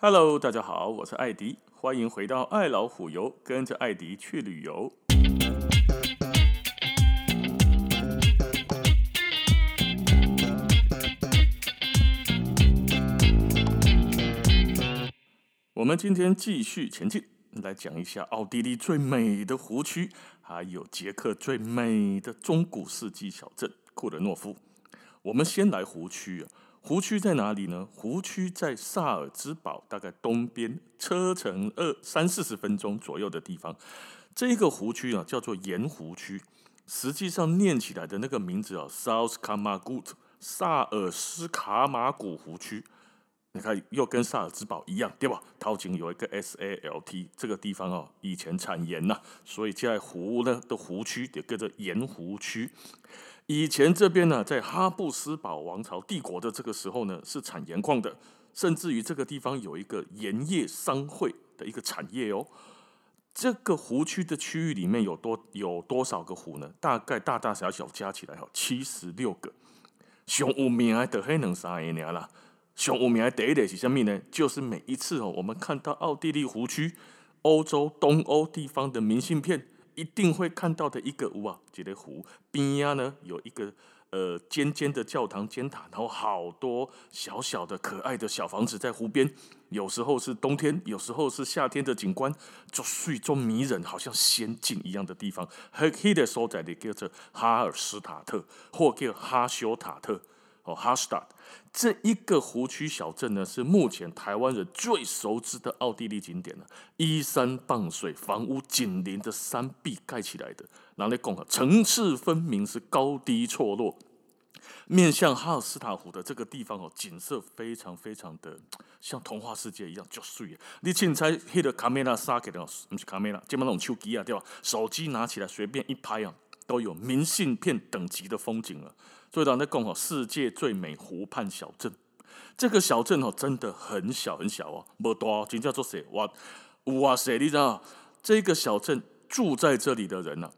Hello，大家好，我是艾迪，欢迎回到爱老虎游，跟着艾迪去旅游。我们今天继续前进，来讲一下奥地利最美的湖区，还有捷克最美的中古世纪小镇库伦诺夫。我们先来湖区啊。湖区在哪里呢？湖区在萨尔兹堡，大概东边，车程二三四十分钟左右的地方。这个湖区啊，叫做盐湖区。实际上念起来的那个名字啊，South Kamagut，萨尔斯卡马古湖区。你看，又跟萨尔兹堡一样，对吧？头前有一个 S A L T，这个地方哦，以前产盐呐，所以在湖呢的湖区也叫做盐湖区。以前这边呢，在哈布斯堡王朝帝国的这个时候呢，是产盐矿的，甚至于这个地方有一个盐业商会的一个产业哦。这个湖区的区域里面有多有多少个湖呢？大概大大小小加起来哈，七十六个。上有名的黑能啥一年啦？上有名的第一类是什么呢？就是每一次哦，我们看到奥地利湖区、欧洲东欧地方的明信片。一定会看到的一个湖啊，这个湖边呀呢，有一个呃尖尖的教堂尖塔，然后好多小小的可爱的小房子在湖边。有时候是冬天，有时候是夏天的景观，就水中迷人，好像仙境一样的地方。黑黑的所在的叫做哈尔施塔特，或叫哈修塔特。哦，哈斯塔这一个湖区小镇呢，是目前台湾人最熟知的奥地利景点了。依山傍水，房屋紧邻的山壁盖起来的，然后来讲啊，层次分明，是高低错落。面向哈尔斯塔湖的这个地方哦，景色非常非常的像童话世界一样，就水。你凊彩迄个卡梅拉杀给的，不是卡梅拉，基本那种手机啊，对吧？手机拿起来随便一拍啊，都有明信片等级的风景了。所以讲，那共和世界最美湖畔小镇，这个小镇哦，真的很小很小哦，不多，就叫做谁哇哇塞，你知道这个小镇住在这里的人呢？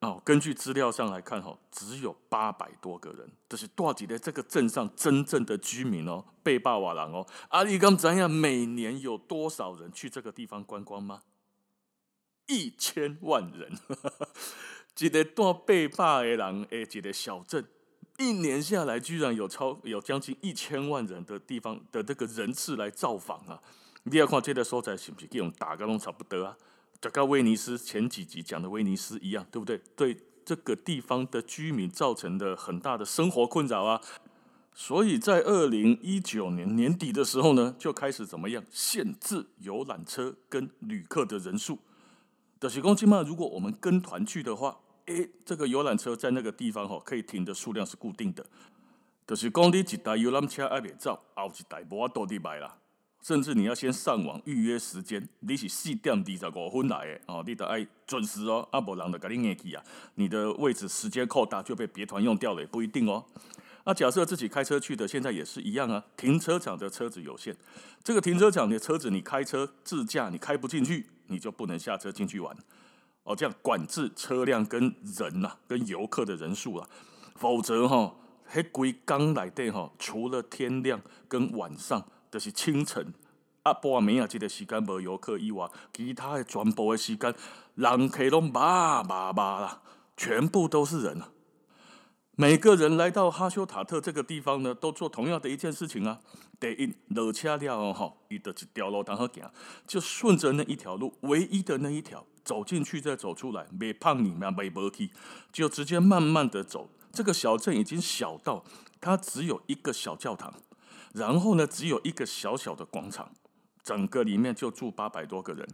哦，根据资料上来看，哈，只有八百多个人，这是多几的这个镇上真正的居民哦，贝霸瓦郎哦，阿里刚怎样？每年有多少人去这个地方观光吗？一千万人，一个大贝霸的人的，一个小镇。一年下来，居然有超有将近一千万人的地方的这个人次来造访啊！你要看这个所在是不是跟我们打个拢差不多啊？就跟威尼斯前几集讲的威尼斯一样，对不对？对这个地方的居民造成的很大的生活困扰啊！所以在二零一九年年底的时候呢，就开始怎么样限制游览车跟旅客的人数。就是说起码如果我们跟团去的话。诶，这个游览车在那个地方哈，可以停的数量是固定的。就是讲你一台游览车还没走，后一台无法度你买啦。甚至你要先上网预约时间，你是四点二十五分来的哦，你得爱准时哦，阿无人就甲你硬去啊。你的位置时间扩大就被别团用掉了，也不一定哦。那假设自己开车去的，现在也是一样啊。停车场的车子有限，这个停车场的车子你开车自驾你开不进去，你就不能下车进去玩。哦，这样管制车辆跟人呐、啊，跟游客的人数啊，否则哈、哦，迄规工内底哈，除了天亮跟晚上，就是清晨啊，半暝啊，这个时间无游客以外，其他的全部的时间，人客拢麻麻麻啦，全部都是人啊。每个人来到哈修塔特这个地方呢，都做同样的一件事情啊。第一，落车了后，伊就一条路当好行，就顺着那一条路，唯一的那一条。走进去再走出来，没胖你嘛，没伯气，就直接慢慢的走。这个小镇已经小到它只有一个小教堂，然后呢，只有一个小小的广场，整个里面就住八百多个人。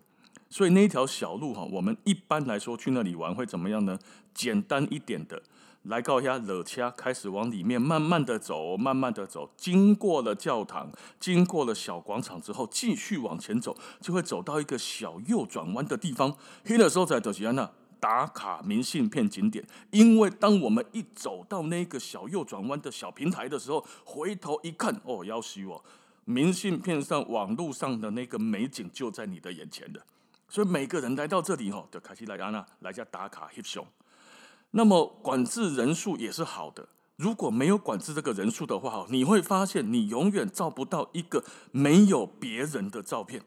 所以那条小路哈，我们一般来说去那里玩会怎么样呢？简单一点的。来到一下热车，开始往里面慢慢的走，慢慢的走，经过了教堂，经过了小广场之后，继续往前走，就会走到一个小右转弯的地方。黑的时候在德西安那打卡明信片景点，因为当我们一走到那个小右转弯的小平台的时候，回头一看，哦，要死我！明信片上、网络上的那个美景就在你的眼前的，所以每个人来到这里，吼，就开始来安那来家打卡翕相。那么管制人数也是好的，如果没有管制这个人数的话，你会发现你永远照不到一个没有别人的照片。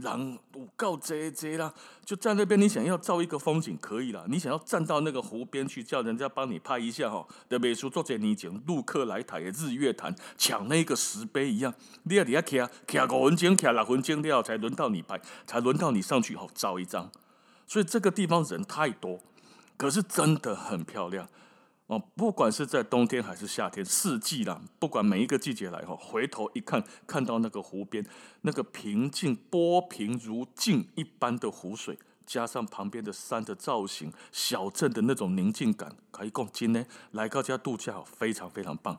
人有够多多啦，就在那边，你想要照一个风景可以啦，你想要站到那个湖边去叫人家帮你拍一下哈，的美术作者你讲陆客来台的日月潭抢那个石碑一样，你要底下徛徛五分钟，徛六分钟了才轮到你拍，才轮到你上去后照一张。所以这个地方人太多，可是真的很漂亮。哦，不管是在冬天还是夏天，四季啦，不管每一个季节来哈，回头一看，看到那个湖边那个平静波平如镜一般的湖水，加上旁边的山的造型，小镇的那种宁静感，可以共今呢来高家度假非常非常棒。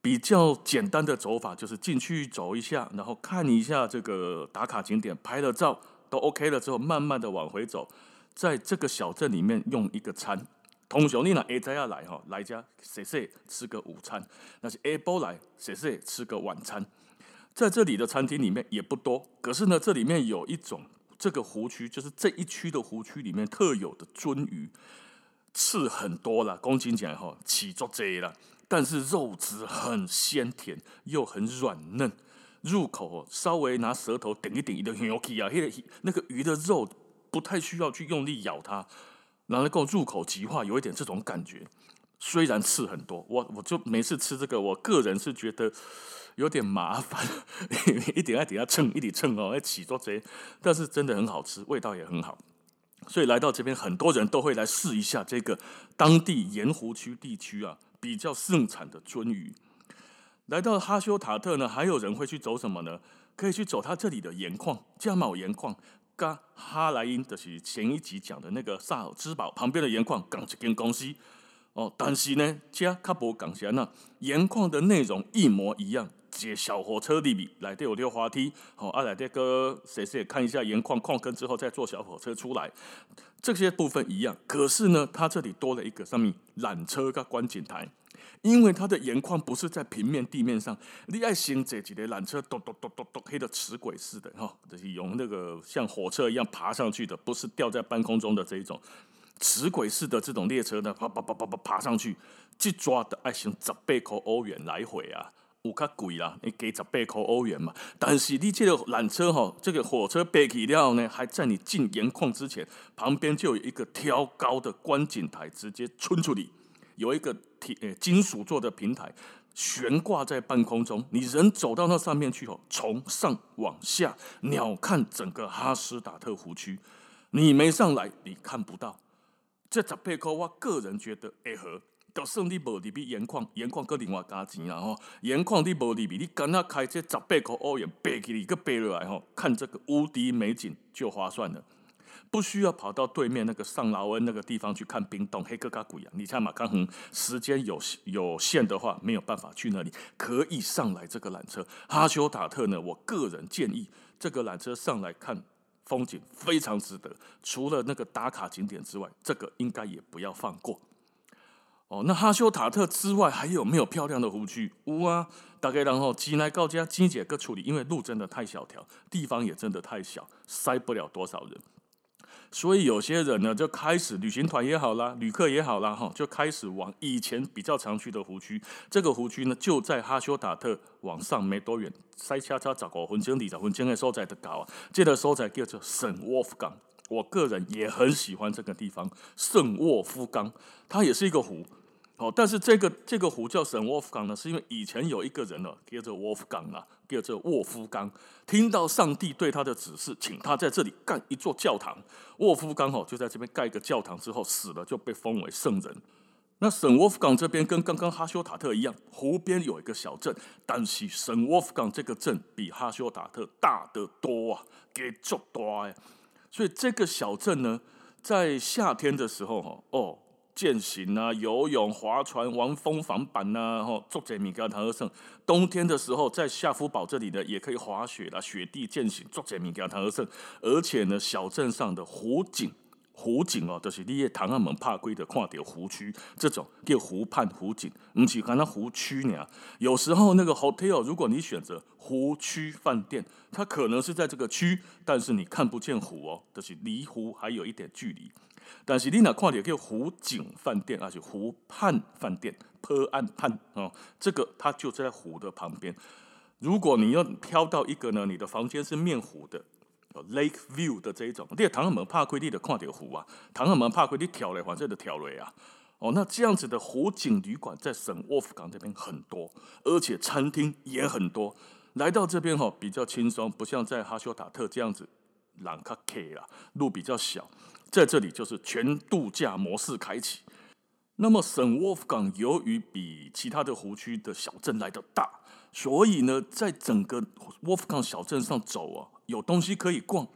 比较简单的走法就是进去走一下，然后看一下这个打卡景点，拍了照都 OK 了之后，慢慢的往回走，在这个小镇里面用一个餐。通常你拿 A 仔要来哈，来家谢谢吃个午餐，那是 A 波来谢谢吃个晚餐。在这里的餐厅里面也不多，可是呢，这里面有一种这个湖区，就是这一区的湖区里面特有的鳟鱼，刺很多了，公斤讲哈，起作贼了，但是肉质很鲜甜又很软嫩，入口稍微拿舌头顶一顶的很 OK 啊，那个鱼的肉不太需要去用力咬它。然后够入口即化，有一点这种感觉。虽然刺很多，我我就每次吃这个，我个人是觉得有点麻烦，一点一点要蹭，一点蹭哦，要起多这，但是真的很好吃，味道也很好。所以来到这边，很多人都会来试一下这个当地盐湖区地区啊比较盛产的鳟鱼。来到哈修塔特呢，还有人会去走什么呢？可以去走他这里的盐矿，加卯盐矿。跟哈莱因就是前一集讲的那个萨尔兹堡旁边的盐矿，讲一间公司哦，但是呢，加卡博港线那盐矿的内容一模一样，接小火车里面来都有溜滑梯，好、哦，啊来这个谁谁看一下盐矿矿坑之后再坐小火车出来，这些部分一样，可是呢，它这里多了一个上面缆车跟观景台。因为它的盐矿不是在平面地面上，你爱先这几列缆车，咚咚咚咚咚，黑的齿轨似的哈，就是用那个像火车一样爬上去的，不是吊在半空中的这一种齿轨式的这种列车呢，啪啪啪啪啪爬上去，一抓的爱行十八块欧元来回啊，有较贵啦，你给十八块欧元嘛。但是你这个缆车哈，这个火车背起了呢，还在你进盐矿之前，旁边就有一个挑高的观景台，直接冲出去。有一个铁金属做的平台悬挂在半空中，你人走到那上面去后，从上往下鸟瞰整个哈斯达特湖区。你没上来，你看不到。这十八块，我个人觉得会合，就算你无里比盐矿，盐矿搁另外加钱啊吼。盐矿你无里比，你敢那开这十八块欧元背起你个背落来吼，看这个无敌美景就划算了。不需要跑到对面那个上劳恩那个地方去看冰洞，黑格嘎古呀！你像马康恒，时间有有限的话，没有办法去那里，可以上来这个缆车。哈修塔特呢，我个人建议这个缆车上来看风景非常值得。除了那个打卡景点之外，这个应该也不要放过。哦，那哈修塔特之外还有没有漂亮的湖区？有啊，大概然后机来告家机姐个处理，因为路真的太小条，地方也真的太小，塞不了多少人。所以有些人呢，就开始旅行团也好啦，旅客也好啦，哈，就开始往以前比较常去的湖区。这个湖区呢，就在哈修塔特往上没多远，塞车车十五分钟、二十分钟的所在的搞啊。这个所在叫做圣沃夫冈，我个人也很喜欢这个地方。圣沃夫冈，它也是一个湖。哦，但是这个这个湖叫圣沃夫冈呢，是因为以前有一个人呢，叫做沃夫冈啊，叫做沃夫冈，听到上帝对他的指示，请他在这里盖一座教堂。沃夫冈哦，就在这边盖一个教堂之后死了，就被封为圣人。那圣沃夫冈这边跟刚刚哈修塔特一样，湖边有一个小镇，但是圣沃夫冈这个镇比哈修塔特大得多啊，给足大呀。所以这个小镇呢，在夏天的时候哦。健行啊，游泳、划船、玩风帆板呐、啊，吼，做这米加唐二胜。冬天的时候，在夏夫堡这里呢，也可以滑雪啦，雪地健行，做这米加唐二胜。而且呢，小镇上的湖景，湖景哦，都、就是你也唐阿门怕归的看到湖区，这种叫湖畔湖景，不是看那湖区呢。有时候那个 hotel，如果你选择湖区饭店，它可能是在这个区，但是你看不见湖哦，就是离湖还有一点距离。但是你若看到叫湖景饭店，还是湖畔饭店，坡岸畔哦，这个它就在湖的旁边。如果你要挑到一个呢，你的房间是面湖的，lake view 的这一种，你唐人门怕亏你的看到湖啊，唐人门怕亏你跳嘞，反正的跳嘞啊。哦，那这样子的湖景旅馆在省沃夫港这边很多，而且餐厅也很多。来到这边哈，比较轻松，不像在哈休塔特这样子，朗卡 K 啦，路比较小，在这里就是全度假模式开启。那么圣沃夫港由于比其他的湖区的小镇来的大，所以呢，在整个沃夫港小镇上走啊，有东西可以逛。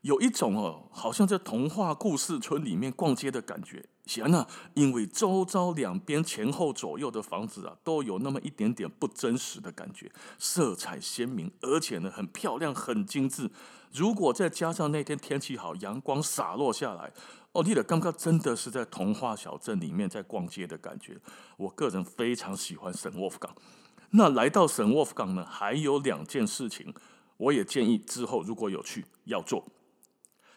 有一种哦，好像在童话故事村里面逛街的感觉。行啊，因为周遭两边前后左右的房子啊，都有那么一点点不真实的感觉，色彩鲜明，而且呢很漂亮，很精致。如果再加上那天天气好，阳光洒落下来，哦，你的刚刚真的是在童话小镇里面在逛街的感觉。我个人非常喜欢圣沃夫港。那来到圣沃夫港呢，还有两件事情，我也建议之后如果有去要做。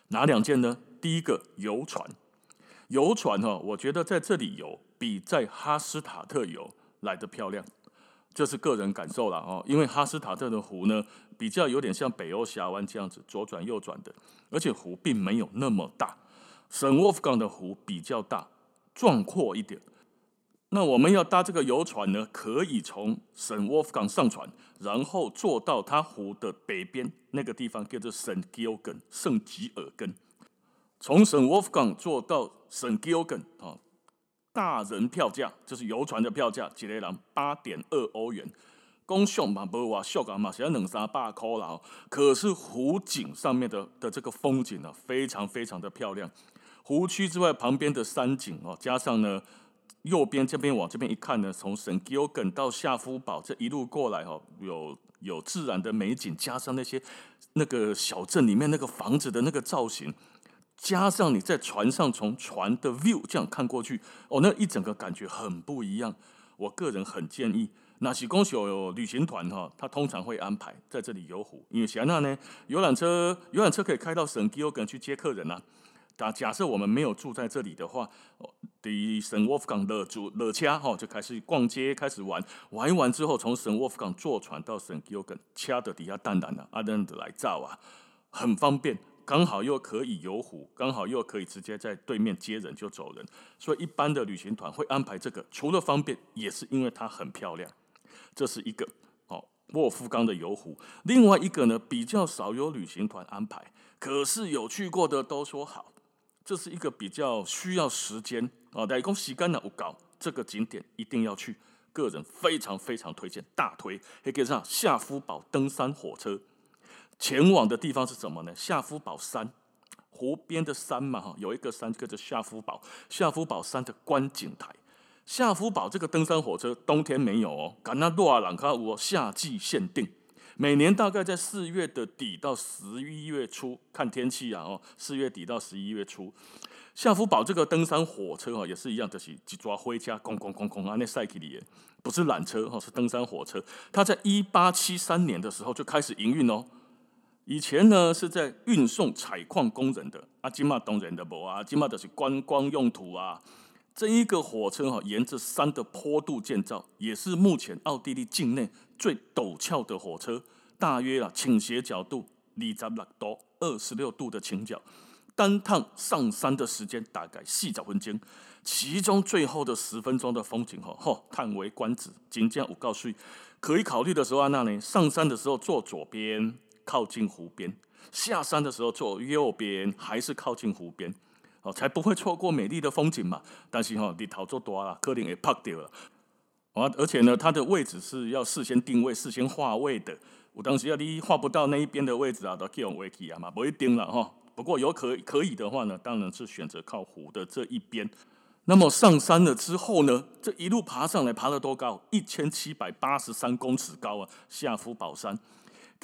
哪两件呢？第一个游船，游船哦，我觉得在这里游比在哈斯塔特游来得漂亮，这是个人感受了哦。因为哈斯塔特的湖呢，比较有点像北欧峡湾这样子左转右转的，而且湖并没有那么大。圣沃夫港的湖比较大，壮阔一点。那我们要搭这个游船呢，可以从圣沃夫港上船，然后坐到它湖的北边那个地方，叫做圣吉尔根，圣吉尔根。从圣沃夫港坐到圣吉尔根啊，大人票价就是游船的票价，一个人八点二欧元。公熊嘛，不话小港嘛，现在两三百块了。可是湖景上面的的这个风景呢，非常非常的漂亮。湖区之外，旁边的山景哦，加上呢。右边这边往这边一看呢，从圣吉尔根到夏夫堡这一路过来哈，有有自然的美景，加上那些那个小镇里面那个房子的那个造型，加上你在船上从船的 view 这样看过去，哦，那一整个感觉很不一样。我个人很建议，那是公司有旅行团哈，他通常会安排在这里游湖，因为现在呢，游览车游览车可以开到圣吉尔根去接客人呐。假假设我们没有住在这里的话。第圣沃夫港的住的家哈，就开始逛街，开始玩，玩一玩之后，从圣沃夫港坐船到圣吉尔根，掐的底下蛋蛋的阿登的来造啊，很方便，刚好又可以游湖，刚好又可以直接在对面接人就走人，所以一般的旅行团会安排这个，除了方便，也是因为它很漂亮，这是一个哦，沃夫冈的游湖。另外一个呢，比较少有旅行团安排，可是有去过的都说好，这是一个比较需要时间。哦，大家讲时间呢有够，这个景点一定要去，个人非常非常推荐，大推。可以上夏夫堡登山火车，前往的地方是什么呢？夏夫堡山，湖边的山嘛，哈，有一个山叫做夏夫堡，夏夫堡山的观景台。夏夫堡这个登山火车冬天没有哦，甘那多阿朗卡乌夏季限定，每年大概在四月的底到十一月初，看天气啊，哦，四月底到十一月初。夏夫堡这个登山火车哈，也是一样，就是一抓回家，咣咣咣咣啊，那赛克里，不是缆车哈，是登山火车。它在一八七三年的时候就开始营运哦。以前呢是在运送采矿工人的，啊，今嘛当然的不啊，今嘛都是观光用途啊。这一个火车哈，沿着山的坡度建造，也是目前奥地利境内最陡峭的火车，大约啊倾斜角度二十六度，二十六度的倾角。单趟上山的时间大概四十分钟，其中最后的十分钟的风景吼，吼叹为观止。真正有够水，可以考虑的时候，那呢上山的时候坐左边，靠近湖边；下山的时候坐右边，还是靠近湖边，哦，才不会错过美丽的风景嘛。但是吼，你头做大了，可能会拍掉了。啊，而且呢，它的位置是要事先定位、事先划位的。我当时要你划不到那一边的位置啊，都叫我去啊嘛，不一定了哈。不过有可可以的话呢，当然是选择靠湖的这一边。那么上山了之后呢，这一路爬上来，爬了多高？一千七百八十三公尺高啊！下福宝山，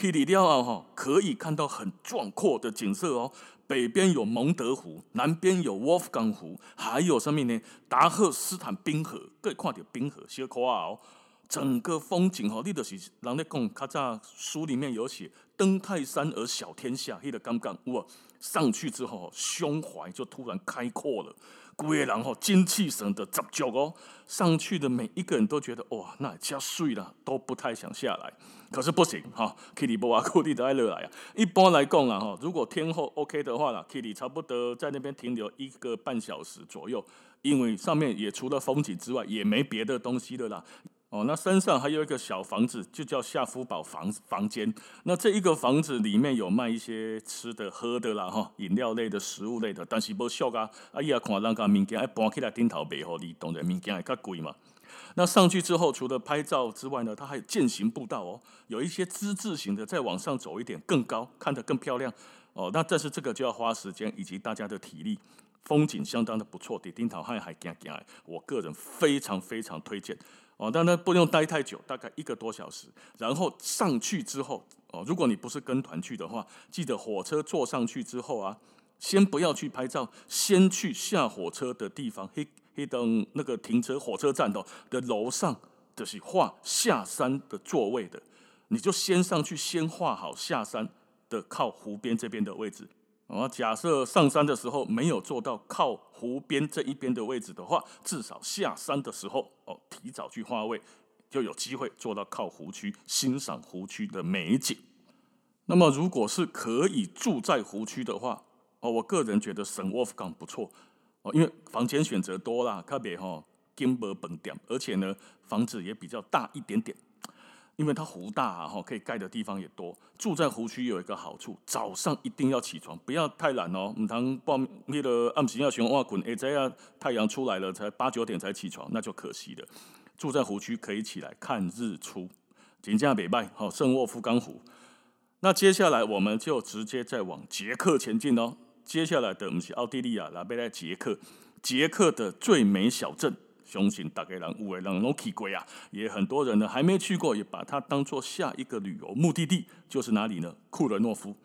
去了后可以看到很壮阔的景色哦。北边有蒙德湖，南边有沃夫冈湖，还有上面呢达赫斯坦冰河，可以看到冰河，小可爱哦。整个风景哈，你就是人咧讲，较早书里面有写“登泰山而小天下”，迄个感觉哇，上去之后胸怀就突然开阔了，规个人吼精气神的十足哦，上去的每一个人都觉得哇，那加水了，都不太想下来。可是不行哈，Kitty 波啊，库里都爱落来啊。一般来讲啊哈，如果天候 OK 的话啦，Kitty 差不多在那边停留一个半小时左右，因为上面也除了风景之外，也没别的东西的啦。哦，那山上还有一个小房子，就叫夏夫堡房房间。那这一个房子里面有卖一些吃的、喝的啦，哈，饮料类的、食物类的。但是不俗啊，啊，伊也看人家物件，哎，搬起来顶头卖好你，当然物件会较贵嘛。那上去之后，除了拍照之外呢，它还有健行步道哦，有一些之字形的，再往上走一点更高，看得更漂亮哦。那但是这个就要花时间以及大家的体力，风景相当的不错，顶头还还行行，我个人非常非常推荐。哦，但呢不用待太久，大概一个多小时。然后上去之后，哦，如果你不是跟团去的话，记得火车坐上去之后啊，先不要去拍照，先去下火车的地方，黑黑，等那个停车火车站的的楼上，就是画下山的座位的，你就先上去，先画好下山的靠湖边这边的位置。哦，假设上山的时候没有坐到靠湖边这一边的位置的话，至少下山的时候哦，提早去划位，就有机会坐到靠湖区，欣赏湖区的美景。那么，如果是可以住在湖区的话，哦，我个人觉得圣沃夫冈不错哦，因为房间选择多啦，特别哈金箔本店，而且呢，房子也比较大一点点。因为它湖大，哈，可以盖的地方也多。住在湖区有一个好处，早上一定要起床，不要太懒哦。唔通报那个暗时要选哇滚，哎，这样太阳出来了才八九点才起床，那就可惜了。住在湖区可以起来看日出，金加北拜，好圣沃夫冈湖。那接下来我们就直接再往捷克前进哦。接下来的我们是奥地利啊，来贝来捷克，捷克的最美小镇。相信大概让五位让都去过啊，也很多人呢还没去过，也把它当做下一个旅游目的地，就是哪里呢？库伦诺夫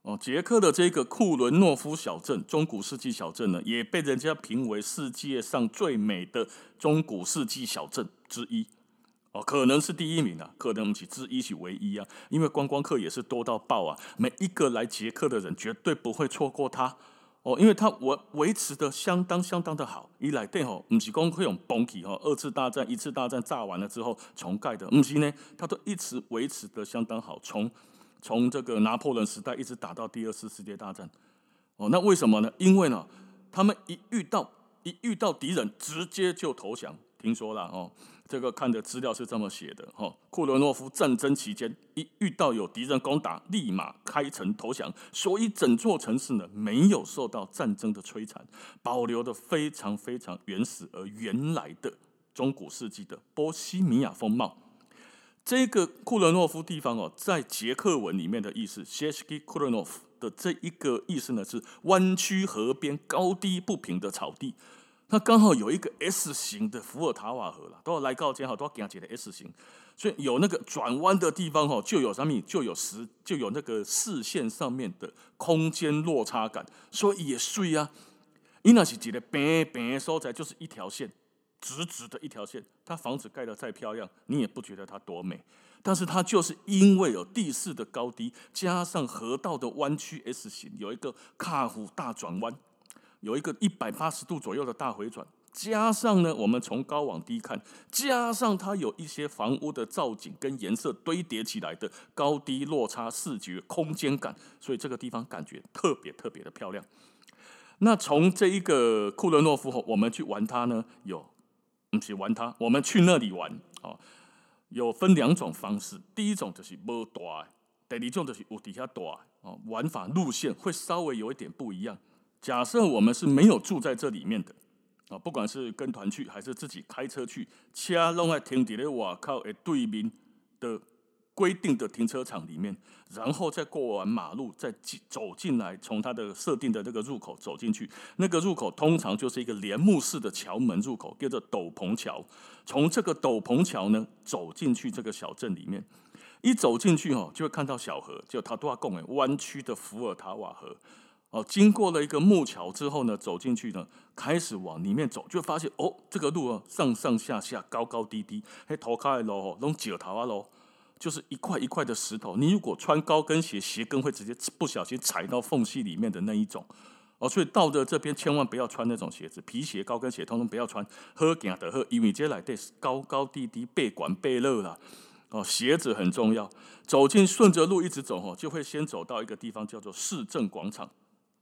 哦，捷克的这个库伦诺夫小镇，中古世纪小镇呢，也被人家评为世界上最美的中古世纪小镇之一哦，可能是第一名啊，可能不是之一是唯一啊，因为观光客也是多到爆啊，每一个来捷克的人绝对不会错过它。哦，因为它维维持的相当相当的好，一来对吼，不是讲会用崩起哈，二次大战、一次大战炸完了之后重盖的，不是呢，它都一直维持的相当好，从从这个拿破仑时代一直打到第二次世界大战。哦，那为什么呢？因为呢，他们一遇到一遇到敌人，直接就投降。听说了哦。这个看的资料是这么写的哈，库伦诺夫战争期间，一遇到有敌人攻打，立马开城投降，所以整座城市呢没有受到战争的摧残，保留的非常非常原始而原来的中古世纪的波西米亚风貌。这个库伦诺夫地方哦，在捷克文里面的意思，Český Krumlov 的这一个意思呢是弯曲河边高低不平的草地。它刚好有一个 S 型的伏尔塔瓦河了，都要来告街哈，都要给它解的 S 型，所以有那个转弯的地方哈，就有什么，就有实，就有那个视线上面的空间落差感，所以也水啊。伊那是觉得平平的所在就是一条线，直直的一条线。它房子盖得再漂亮，你也不觉得它多美，但是它就是因为有地势的高低，加上河道的弯曲 S 型，有一个卡夫大转弯。有一个一百八十度左右的大回转，加上呢，我们从高往低看，加上它有一些房屋的造景跟颜色堆叠起来的高低落差视觉空间感，所以这个地方感觉特别特别的漂亮。那从这一个库伦诺夫后，我们去玩它呢，有不是玩它，我们去那里玩啊，有分两种方式，第一种就是无大，第二种就是有底下大哦，玩法路线会稍微有一点不一样。假设我们是没有住在这里面的啊，不管是跟团去还是自己开车去，车弄在停在外靠的对面的规定的停车场里面，然后再过完马路，再进走进来，从它的设定的那个入口走进去。那个入口通常就是一个帘幕式的桥门入口，叫做斗篷桥。从这个斗篷桥呢走进去这个小镇里面，一走进去哦，就会看到小河，就塔多瓦贡诶弯曲的伏尔塔瓦河。哦，经过了一个木桥之后呢，走进去呢，开始往里面走，就发现哦，这个路啊，上上下下，高高低低，嘿，头开的路，拢石头啊路，就是一块一块的石头。你如果穿高跟鞋，鞋跟会直接不小心踩到缝隙里面的那一种。哦，所以到的这边千万不要穿那种鞋子，皮鞋、高跟鞋通通不要穿。好行的好，因为这来的是高高低低，背管背热啦。哦，鞋子很重要。走进顺着路一直走哦，就会先走到一个地方叫做市政广场。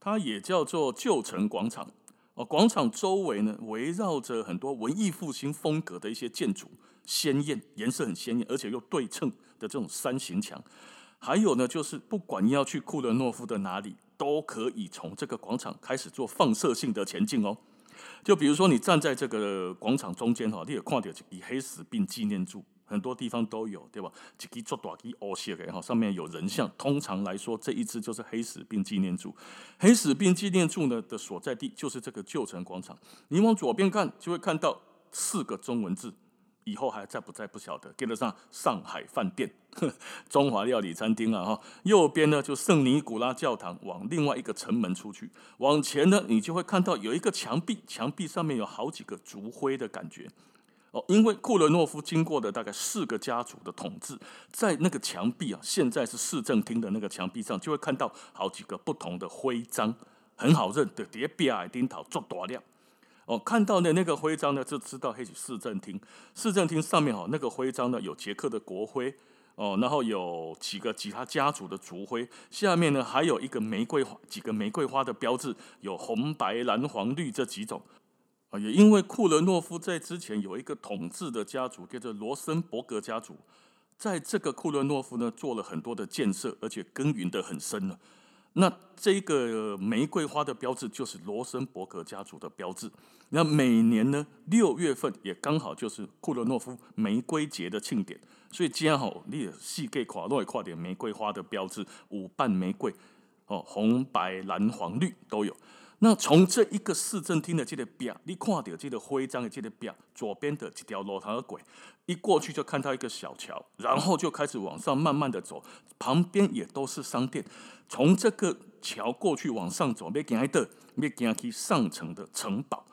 它也叫做旧城广场哦，广场周围呢，围绕着很多文艺复兴风格的一些建筑，鲜艳，颜色很鲜艳，而且又对称的这种山形墙。还有呢，就是不管你要去库伦诺夫的哪里，都可以从这个广场开始做放射性的前进哦。就比如说你站在这个广场中间哈，你也看到一个黑死病纪念柱。很多地方都有，对吧？一支做大支乌色的哈，上面有人像。通常来说，这一支就是黑死病纪念柱。黑死病纪念柱呢的所在地就是这个旧城广场。你往左边看，就会看到四个中文字，以后还在不在不晓得。跟得上上海饭店、中华料理餐厅啊哈。右边呢就圣尼古拉教堂，往另外一个城门出去。往前呢，你就会看到有一个墙壁，墙壁上面有好几个烛灰的感觉。哦，因为库伦诺夫经过的大概四个家族的统治，在那个墙壁啊，现在是市政厅的那个墙壁上，就会看到好几个不同的徽章，很好认的，叠比矮丁桃做大量。哦，看到的那个徽章呢，就知道那是市政厅。市政厅上面哦，那个徽章呢，有捷克的国徽哦，然后有几个其他家族的族徽，下面呢还有一个玫瑰花，几个玫瑰花的标志，有红白蓝黄绿这几种。啊，也因为库伦诺夫在之前有一个统治的家族，叫做罗森伯格家族，在这个库伦诺夫呢做了很多的建设，而且耕耘得很深了。那这个玫瑰花的标志就是罗森伯格家族的标志。那每年呢六月份也刚好就是库伦诺夫玫瑰节的庆典，所以今天好，你也细给跨落一跨点玫瑰花的标志，五瓣玫瑰哦，红白蓝黄绿都有。那从这一个市政厅的这个表，你看到这个徽章的这个表，左边的这条楼堂的轨，一过去就看到一个小桥，然后就开始往上慢慢的走，旁边也都是商店。从这个桥过去往上走，没行的，没行去上层的城堡。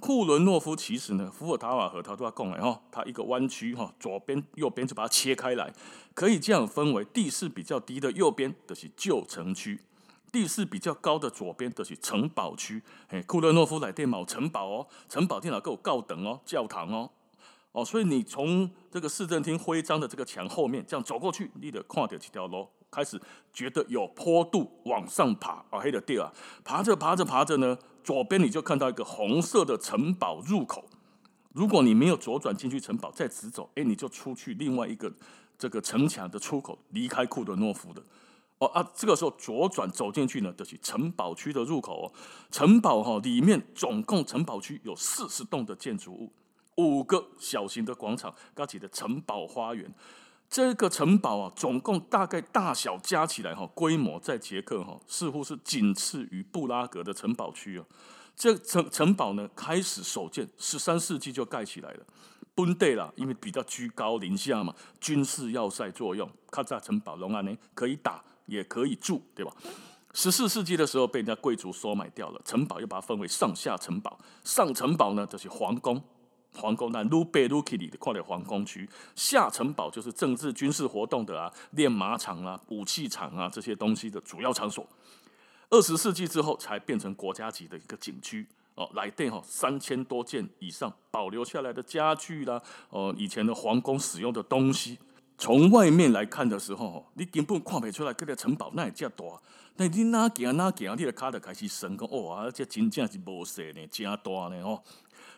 库伦诺夫其实呢，伏尔塔瓦河它都要讲来哈，它一个弯曲哈，左边右边就把它切开来，可以这样分为地势比较低的右边的是旧城区。地势比较高的左边的是城堡区，哎，库伦诺夫来电冇城堡哦，城堡电脑够高等哦，教堂哦，哦，所以你从这个市政厅徽章的这个墙后面这样走过去，你得跨掉几条路，开始觉得有坡度往上爬，哦，黑的地啊，爬着爬着爬着呢，左边你就看到一个红色的城堡入口，如果你没有左转进去城堡，再直走，哎，你就出去另外一个这个城墙的出口，离开库伦诺夫的。哦啊，这个时候左转走进去呢，就是城堡区的入口哦。城堡哈里面总共城堡区有四十栋的建筑物，五个小型的广场，高起的城堡花园。这个城堡啊，总共大概大小加起来哈，规模在捷克哈似乎是仅次于布拉格的城堡区哦。这城城堡呢，开始首建十三世纪就盖起来了。本地啦，因为比较居高临下嘛，军事要塞作用，卡扎城堡龙安呢可以打。也可以住，对吧？十四世纪的时候被人家贵族收买掉了，城堡又把它分为上下城堡。上城堡呢就是皇宫，皇宫那卢贝卢基里的跨的皇宫区。下城堡就是政治军事活动的啊，练马场啊、武器厂啊这些东西的主要场所。二十世纪之后才变成国家级的一个景区哦，来电哈三千多件以上保留下来的家具啦，哦，以前的皇宫使用的东西。从外面来看的时候，你根本看不出来这个城堡那也这大。但你哪行哪行，你的卡就开始升，讲哇，这真正是无小呢，真大呢哦。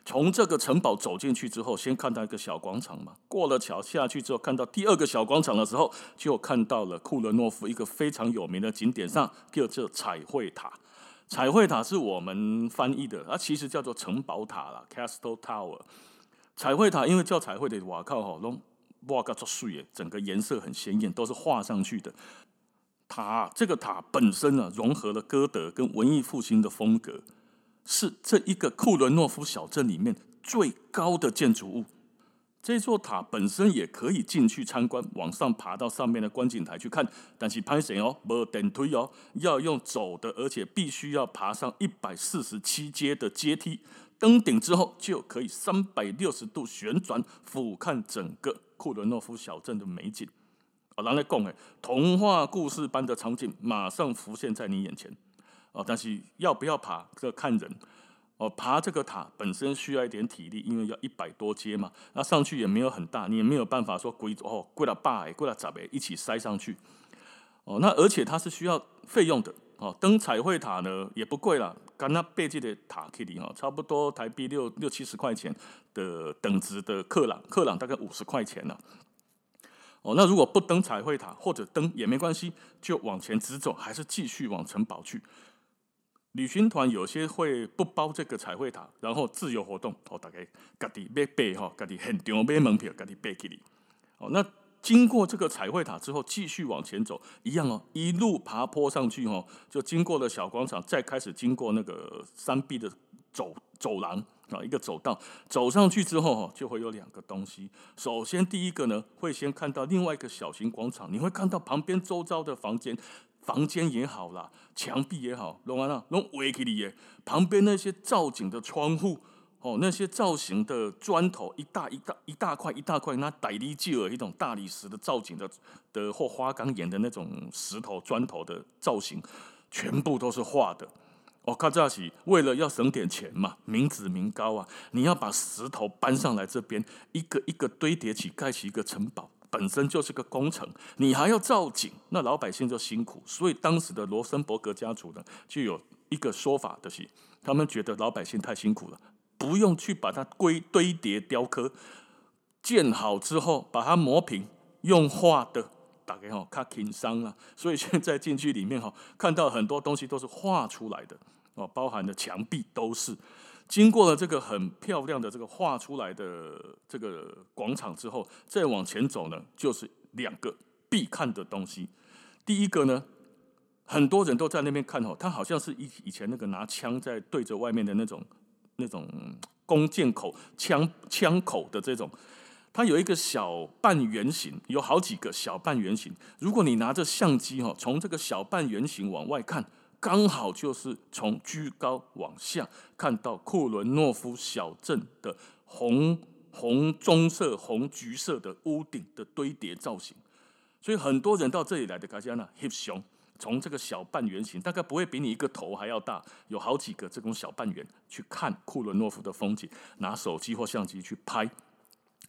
从这个城堡走进去之后，先看到一个小广场嘛。过了桥下去之后，看到第二个小广场的时候，就看到了库伦诺夫一个非常有名的景点上，叫做彩绘塔。彩绘塔是我们翻译的，它其实叫做城堡塔啦 （Castle Tower）。彩绘塔因为叫彩绘的，哇靠，好弄。哇，个作水，整个颜色很鲜艳，都是画上去的。塔这个塔本身呢，融合了歌德跟文艺复兴的风格，是这一个库伦诺夫小镇里面最高的建筑物。这座塔本身也可以进去参观，往上爬到上面的观景台去看，但是拍谁哦，没电梯哦，要用走的，而且必须要爬上一百四十七阶的阶梯，登顶之后就可以三百六十度旋转，俯瞰整个库伦诺夫小镇的美景。哦，人来讲诶，童话故事般的场景马上浮现在你眼前。哦，但是要不要爬，这看人。哦，爬这个塔本身需要一点体力，因为要一百多阶嘛，那上去也没有很大，你也没有办法说归哦跪了八哎跪了十哎一起塞上去。哦，那而且它是需要费用的。哦，登彩绘塔呢也不贵啦，跟那背记的塔克里哈，差不多台币六六七十块钱的等值的克朗，克朗大概五十块钱呢。哦，那如果不登彩绘塔或者登也没关系，就往前直走，还是继续往城堡去。旅行团有些会不包这个彩绘塔，然后自由活动。哦，大概家己买背哈，家己现场买门票，家己背起哩。哦，那经过这个彩绘塔之后，继续往前走，一样哦，一路爬坡上去哦，就经过了小广场，再开始经过那个山壁的走走廊啊，一个走道，走上去之后哦，就会有两个东西。首先第一个呢，会先看到另外一个小型广场，你会看到旁边周遭的房间。房间也好啦，墙壁也好，弄完了弄围起来，旁边那些造景的窗户，哦，那些造型的砖头，一大一大一大块一大块，那大理石一种大理石的造景的的或花岗岩的那种石头砖头的造型，全部都是画的。哦，卡扎西为了要省点钱嘛，民脂民膏啊，你要把石头搬上来这边，一个一个堆叠起，盖起一个城堡。本身就是个工程，你还要造景，那老百姓就辛苦。所以当时的罗森伯格家族呢，就有一个说法的是，他们觉得老百姓太辛苦了，不用去把它堆堆叠雕刻，建好之后把它磨平，用画的，大概哈卡轻伤了。所以现在进去里面哈，看到很多东西都是画出来的哦，包含的墙壁都是。经过了这个很漂亮的这个画出来的这个广场之后，再往前走呢，就是两个必看的东西。第一个呢，很多人都在那边看哦，他好像是以以前那个拿枪在对着外面的那种那种弓箭口枪枪口的这种，它有一个小半圆形，有好几个小半圆形。如果你拿着相机哈，从这个小半圆形往外看。刚好就是从居高往下看到库伦诺夫小镇的红红棕色、红橘色的屋顶的堆叠造型，所以很多人到这里来的卡加纳翕相，从这个小半圆形，大概不会比你一个头还要大，有好几个这种小半圆去看库伦诺夫的风景，拿手机或相机去拍。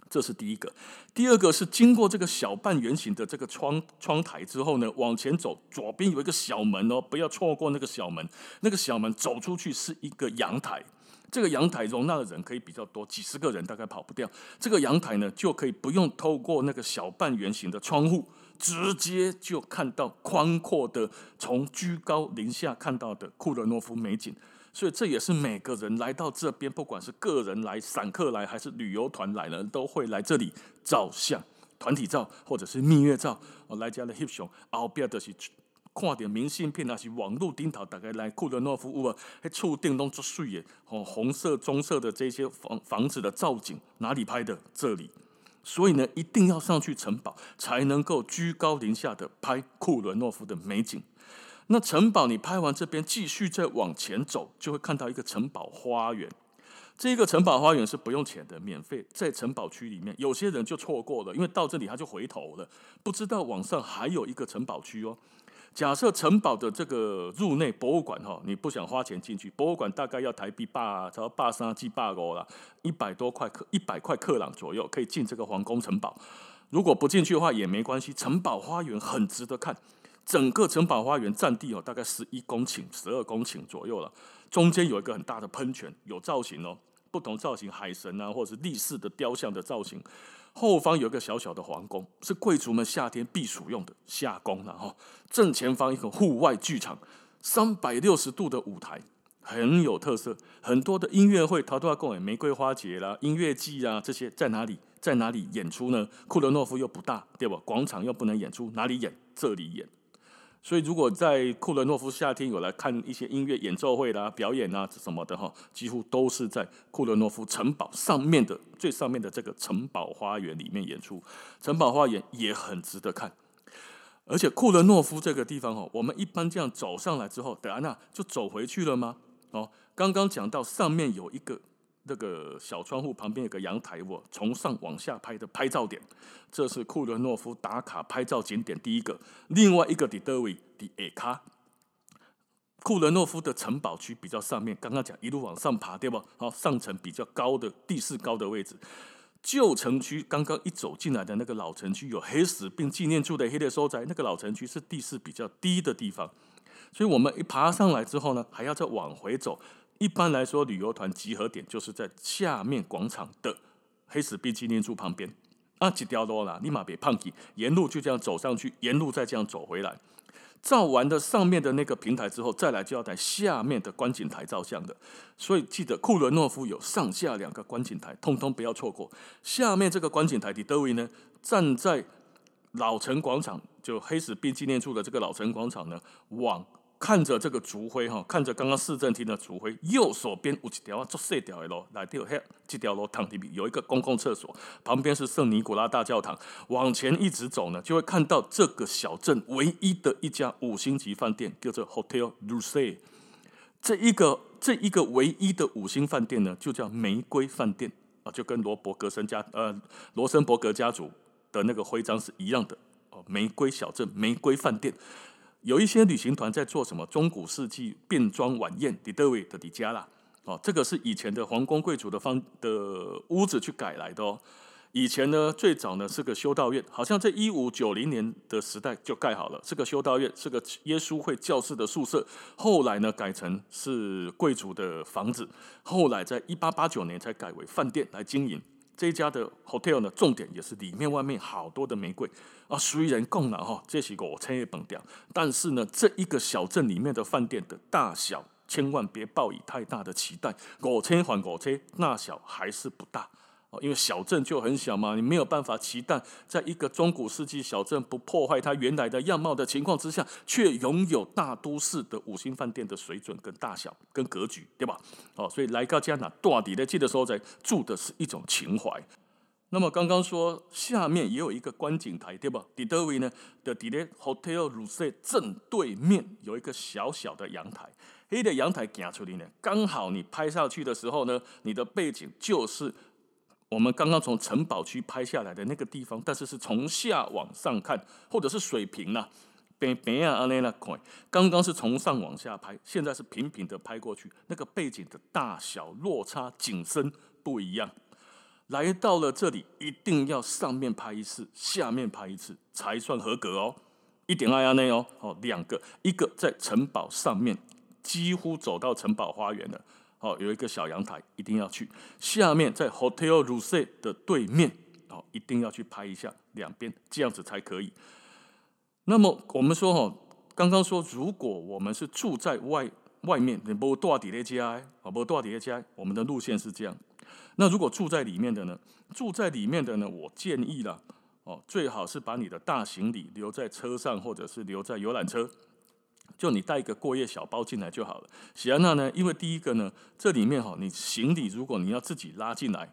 这是第一个，第二个是经过这个小半圆形的这个窗窗台之后呢，往前走，左边有一个小门哦，不要错过那个小门。那个小门走出去是一个阳台，这个阳台容纳的人可以比较多，几十个人大概跑不掉。这个阳台呢，就可以不用透过那个小半圆形的窗户，直接就看到宽阔的从居高临下看到的库伦诺夫美景。所以这也是每个人来到这边，不管是个人来、散客来，还是旅游团来了，都会来这里照相、团体照或者是蜜月照。哦，来家的翕相，后边就是看点明信片，还是网络顶头大概来库伦诺夫屋啊，还厝顶拢做水的，哦，红色、棕色的这些房房子的造景，哪里拍的？这里。所以呢，一定要上去城堡，才能够居高临下的拍库伦诺夫的美景。那城堡，你拍完这边，继续再往前走，就会看到一个城堡花园。这个城堡花园是不用钱的，免费，在城堡区里面。有些人就错过了，因为到这里他就回头了，不知道网上还有一个城堡区哦。假设城堡的这个入内博物馆哈，你不想花钱进去，博物馆大概要台币八，差不多八三几八欧啦，一百多块克，一百块克朗左右可以进这个皇宫城堡。如果不进去的话也没关系，城堡花园很值得看。整个城堡花园占地哦，大概十一公顷、十二公顷左右了。中间有一个很大的喷泉，有造型哦，不同造型，海神啊，或者是立式的雕像的造型。后方有一个小小的皇宫，是贵族们夏天避暑用的夏宫了哈。正前方一个户外剧场，三百六十度的舞台，很有特色。很多的音乐会，他都要讲玫瑰花节啦、音乐季啊，这些在哪里？在哪里演出呢？库伦诺夫又不大，对吧？广场又不能演出，哪里演？这里演。所以如果在库伦诺夫夏天有来看一些音乐演奏会啦、表演啊什么的哈，几乎都是在库伦诺夫城堡上面的最上面的这个城堡花园里面演出。城堡花园也很值得看，而且库伦诺夫这个地方哈，我们一般这样走上来之后，等安娜就走回去了吗？哦，刚刚讲到上面有一个。那个小窗户旁边有个阳台，我从上往下拍的拍照点，这是库伦诺夫打卡拍照景点第一个。另外一个的德维的埃卡，库伦诺夫的城堡区比较上面，刚刚讲一路往上爬，对吧？好，上层比较高的地势高的位置。旧城区刚刚一走进来的那个老城区，有黑死病纪念处的黑的所在，那个老城区是地势比较低的地方，所以我们一爬上来之后呢，还要再往回走。一般来说，旅游团集合点就是在下面广场的黑死病纪念柱旁边。啊，几条路啦，立马别胖起，沿路就这样走上去，沿路再这样走回来。照完的上面的那个平台之后，再来就要在下面的观景台照相的。所以记得库伦诺夫有上下两个观景台，通通不要错过。下面这个观景台的德维呢，站在老城广场，就黑死病纪念处的这个老城广场呢，往。看着这个烛灰哈，看着刚刚市政厅的烛灰，右手边有一条啊做细条的路，来这条这条路躺里面有一个公共厕所，旁边是圣尼古拉大教堂。往前一直走呢，就会看到这个小镇唯一的一家五星级饭店，叫做 Hotel Lucé。这一个这一个唯一的五星饭店呢，就叫玫瑰饭店啊，就跟罗伯格森家呃罗森伯格家族的那个徽章是一样的哦，玫瑰小镇玫瑰饭店。有一些旅行团在做什么中古世纪变装晚宴，迪德维的迪加啦，哦，这个是以前的皇宫贵族的方的屋子去改来的哦。以前呢，最早呢是个修道院，好像在一五九零年的时代就盖好了，是个修道院，是个耶稣会教士的宿舍。后来呢，改成是贵族的房子，后来在一八八九年才改为饭店来经营。这家的 hotel 呢，重点也是里面外面好多的玫瑰啊。虽然供了哈，这是五千也崩掉，但是呢，这一个小镇里面的饭店的大小，千万别抱以太大的期待。五千还五千，大小还是不大。哦因为小镇就很小嘛，你没有办法期待在一个中古世纪小镇不破坏它原来的样貌的情况之下，却拥有大都市的五星饭店的水准跟大小跟格局，对吧？哦，所以来到加拿大底的记得说，在住的是一种情怀。那么刚刚说下面也有一个观景台，对吧？底德维呢的底的 Hotel Lucé 正对面有一个小小的阳台，黑的阳台夹出来呢，刚好你拍下去的时候呢，你的背景就是。我们刚刚从城堡区拍下来的那个地方，但是是从下往上看，或者是水平啦，平平啊，安尼那块。刚刚是从上往下拍，现在是平平的拍过去，那个背景的大小落差、景深不一样。来到了这里，一定要上面拍一次，下面拍一次才算合格哦。一点二亚内哦，哦，两个，一个在城堡上面，几乎走到城堡花园了。哦，有一个小阳台，一定要去。下面在 Hotel r u s s e 的对面，哦，一定要去拍一下两边，这样子才可以。那么我们说，哈，刚刚说，如果我们是住在外外面，你不多底的家，啊，不多底的家，我们的路线是这样。那如果住在里面的呢？住在里面的呢？我建议啦，哦，最好是把你的大行李留在车上，或者是留在游览车。就你带一个过夜小包进来就好了。喜安娜呢？因为第一个呢，这里面哈，你行李如果你要自己拉进来，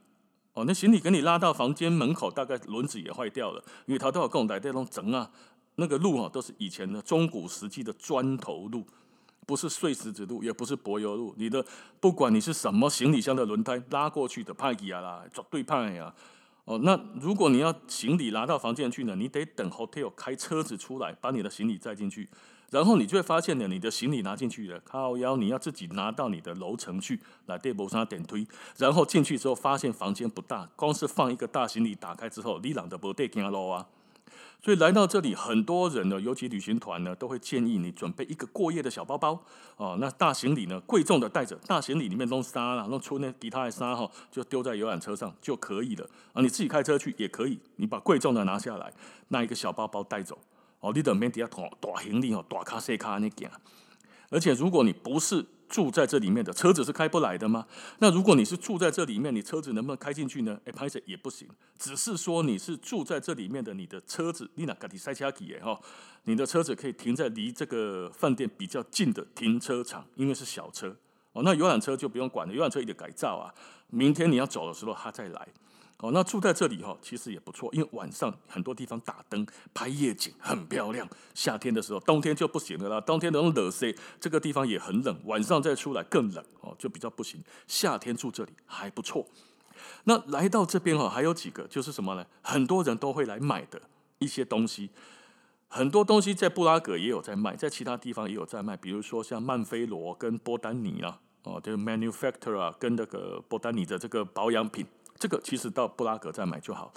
哦，那行李给你拉到房间门口，大概轮子也坏掉了，因为它都要跟我来这种整啊，那个路哈都是以前的中古时期的砖头路，不是碎石子路，也不是柏油路。你的不管你是什么行李箱的轮胎拉过去的派基亚啦，绝对派呀。哦，那如果你要行李拿到房间去呢，你得等 hotel 开车子出来，把你的行李载进去。然后你就会发现呢，你的行李拿进去了，靠腰你要自己拿到你的楼层去，来电摩上点推，然后进去之后发现房间不大，光是放一个大行李打开之后，你懒得不得惊咯啊！所以来到这里，很多人呢，尤其旅行团呢，都会建议你准备一个过夜的小包包哦。那大行李呢，贵重的带着，大行李里面弄沙啦，弄出那其他的沙哈，就丢在游览车上就可以了啊。你自己开车去也可以，你把贵重的拿下来，那一个小包包带走。哦，你的面底下拖大行李哦，大卡小卡那件。而且如果你不是住在这里面的，车子是开不来的吗？那如果你是住在这里面，你车子能不能开进去呢？哎，拍摄也不行。只是说你是住在这里面的，你的车子，你那个塞车去耶哈，你的车子可以停在离这个饭店比较近的停车场，因为是小车哦。那游览车就不用管了，游览车也得改造啊。明天你要走的时候，他再来。哦，那住在这里哈，其实也不错，因为晚上很多地方打灯拍夜景很漂亮。夏天的时候，冬天就不行了啦。冬天那种冷些，这个地方也很冷，晚上再出来更冷哦，就比较不行。夏天住这里还不错。那来到这边哈，还有几个就是什么呢？很多人都会来买的一些东西，很多东西在布拉格也有在卖，在其他地方也有在卖，比如说像曼菲罗跟波丹尼啊，哦，就是 manufacturer 跟那个波丹尼的这个保养品。这个其实到布拉格再买就好，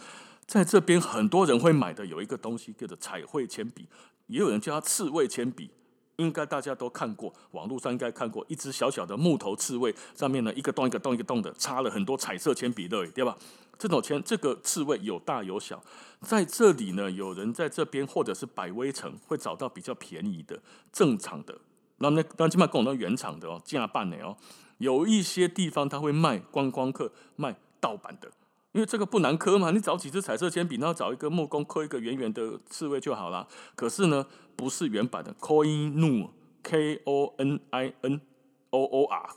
在这边很多人会买的有一个东西叫做彩绘铅笔，也有人叫它刺猬铅笔，应该大家都看过，网络上应该看过，一只小小的木头刺猬，上面呢一个洞一个洞一个洞的插了很多彩色铅笔的，对吧？这种铅这个刺猬有大有小，在这里呢，有人在这边或者是百威城会找到比较便宜的正常的，那那那起码跟我原厂的哦，价半的哦，有一些地方他会卖观光客卖。盗版的，因为这个不难刻嘛，你找几支彩色铅笔，然后找一个木工刻一个圆圆的刺猬就好了。可是呢，不是原版的，Koh-i-Noor，K O N I N O O R，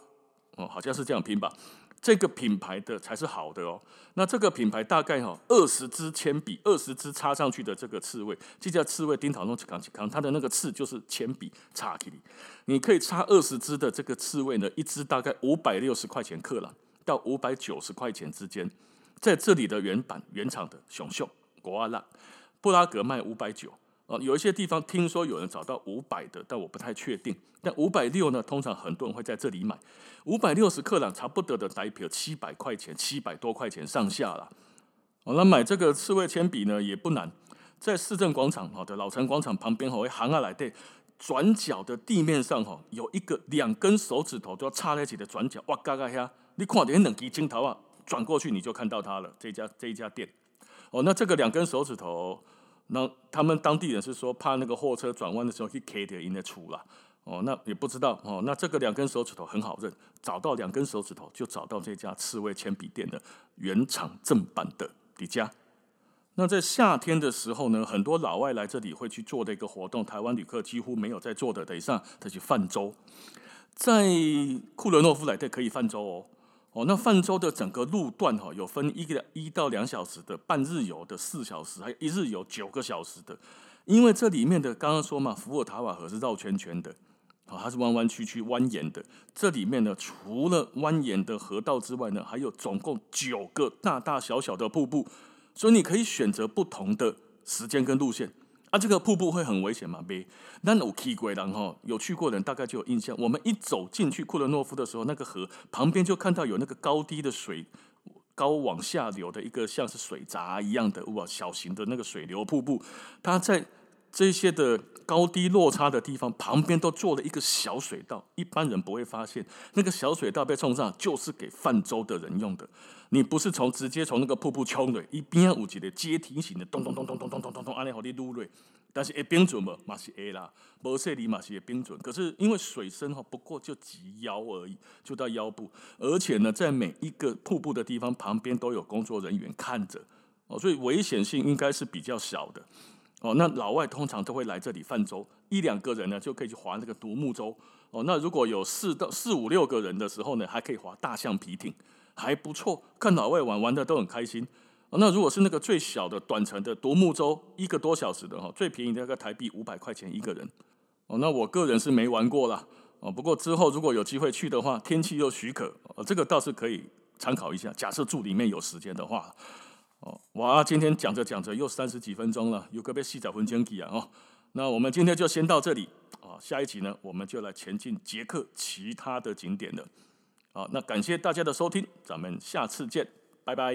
哦，好像是这样拼吧。这个品牌的才是好的哦。那这个品牌大概哈二十支铅笔，二十支插上去的这个刺猬，这叫刺猬钉讨弄起扛起扛，它的那个刺就是铅笔插起，你可以插二十支的这个刺猬呢，一支大概五百六十块钱克朗。到五百九十块钱之间，在这里的原版原厂的熊熊国阿拉布拉格卖五百九哦，有一些地方听说有人找到五百的，但我不太确定。但五百六呢，通常很多人会在这里买。五百六十克朗差不多的代表七百块钱，七百多块钱上下了。哦，那买这个刺猬铅笔呢也不难，在市政广场好的老城广场旁边，会行下来对转角的地面上哈，有一个两根手指头都要插在一起的转角，哇嘎嘎呀！你看点冷机镜头啊，转过去你就看到它了。这家这一家店，哦，那这个两根手指头，那他们当地人是说怕那个货车转弯的时候去 K 点音的出了，哦，那也不知道哦。那这个两根手指头很好认，找到两根手指头就找到这家刺猬铅笔店的原厂正版的底家。那在夏天的时候呢，很多老外来这里会去做的一个活动，台湾旅客几乎没有在做的，等一下再去泛舟，在库伦诺夫来这可以泛舟哦。哦，那泛舟的整个路段哈，有分一个一到两小时的半日游的四小时，还有一日游九个小时的。因为这里面的刚刚说嘛，伏尔塔瓦河是绕圈圈的，啊，它是弯弯曲曲蜿蜒的。这里面呢，除了蜿蜒的河道之外呢，还有总共九个大大小小的瀑布，所以你可以选择不同的时间跟路线。啊，这个瀑布会很危险吗？没，那有去过人哈，有去过的人大概就有印象。我们一走进去库伦诺夫的时候，那个河旁边就看到有那个高低的水，高往下流的一个像是水闸一样的哇，小型的那个水流瀑布，它在这些的高低落差的地方旁边都做了一个小水道，一般人不会发现那个小水道被冲上，就是给泛舟的人用的。你不是从直接从那个瀑布冲的，一边有几的阶梯型的，咚咚咚咚咚咚咚咚咚，安尼好你撸瑞，但是会冰准嘛，嘛是 A 啦，无说你嘛是会冰准。可是因为水深哈，不过就及腰而已，就到腰部，而且呢，在每一个瀑布的地方旁边都有工作人员看着哦，所以危险性应该是比较小的哦。那老外通常都会来这里泛舟，一两个人呢就可以去划那个独木舟哦。那如果有四到四五六个人的时候呢，还可以划大橡皮艇。还不错，看老外玩玩的都很开心。那如果是那个最小的短程的独木舟，一个多小时的哈，最便宜的那个台币五百块钱一个人。哦，那我个人是没玩过啦。哦，不过之后如果有机会去的话，天气又许可，哦这个倒是可以参考一下。假设住里面有时间的话，哦，哇，今天讲着讲着又三十几分钟了，有个被洗澡分钟啊哦。那我们今天就先到这里啊，下一集呢，我们就来前进捷克其他的景点了。好，那感谢大家的收听，咱们下次见，拜拜。